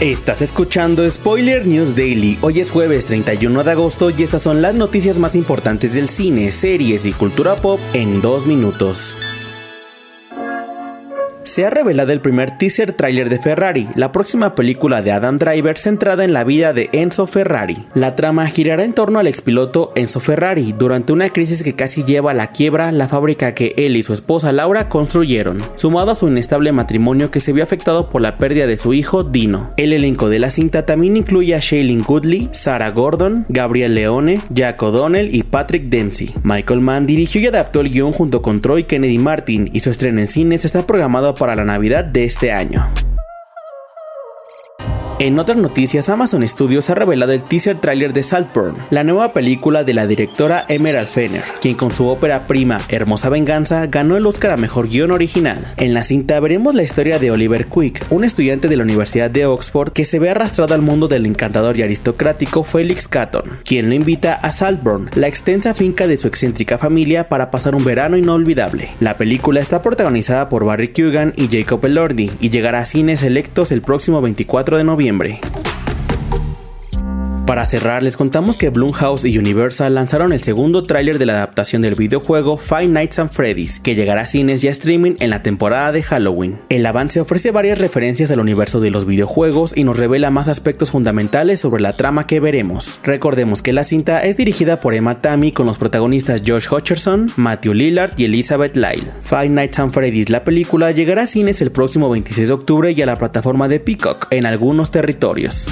Estás escuchando Spoiler News Daily. Hoy es jueves 31 de agosto y estas son las noticias más importantes del cine, series y cultura pop en dos minutos se ha revelado el primer teaser trailer de Ferrari, la próxima película de Adam Driver centrada en la vida de Enzo Ferrari. La trama girará en torno al expiloto Enzo Ferrari durante una crisis que casi lleva a la quiebra la fábrica que él y su esposa Laura construyeron, sumado a su inestable matrimonio que se vio afectado por la pérdida de su hijo Dino. El elenco de la cinta también incluye a Shailene Goodley, Sarah Gordon, Gabriel Leone, Jack O'Donnell y Patrick Dempsey. Michael Mann dirigió y adaptó el guion junto con Troy Kennedy Martin y su estreno en cines está programado para la Navidad de este año. En otras noticias, Amazon Studios ha revelado el teaser trailer de Saltburn, la nueva película de la directora Emerald Fenner, quien con su ópera prima Hermosa Venganza ganó el Oscar a Mejor Guión Original. En la cinta veremos la historia de Oliver Quick, un estudiante de la Universidad de Oxford que se ve arrastrado al mundo del encantador y aristocrático Felix Catton, quien lo invita a Saltburn, la extensa finca de su excéntrica familia para pasar un verano inolvidable. La película está protagonizada por Barry Keoghan y Jacob Elordi y llegará a cines selectos el próximo 24 de noviembre para cerrar, les contamos que Blumhouse y Universal lanzaron el segundo tráiler de la adaptación del videojuego Five Nights at Freddy's, que llegará a cines y a streaming en la temporada de Halloween. El avance ofrece varias referencias al universo de los videojuegos y nos revela más aspectos fundamentales sobre la trama que veremos. Recordemos que la cinta es dirigida por Emma Tammy con los protagonistas Josh Hutcherson, Matthew Lillard y Elizabeth Lyle. Five Nights at Freddy's, la película, llegará a cines el próximo 26 de octubre y a la plataforma de Peacock en algunos territorios.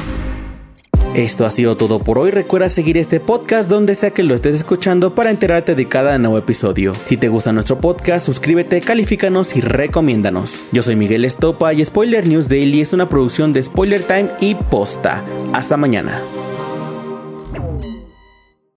Esto ha sido todo por hoy. Recuerda seguir este podcast donde sea que lo estés escuchando para enterarte de cada nuevo episodio. Si te gusta nuestro podcast, suscríbete, califícanos y recomiéndanos. Yo soy Miguel Estopa y Spoiler News Daily es una producción de Spoiler Time y Posta. Hasta mañana.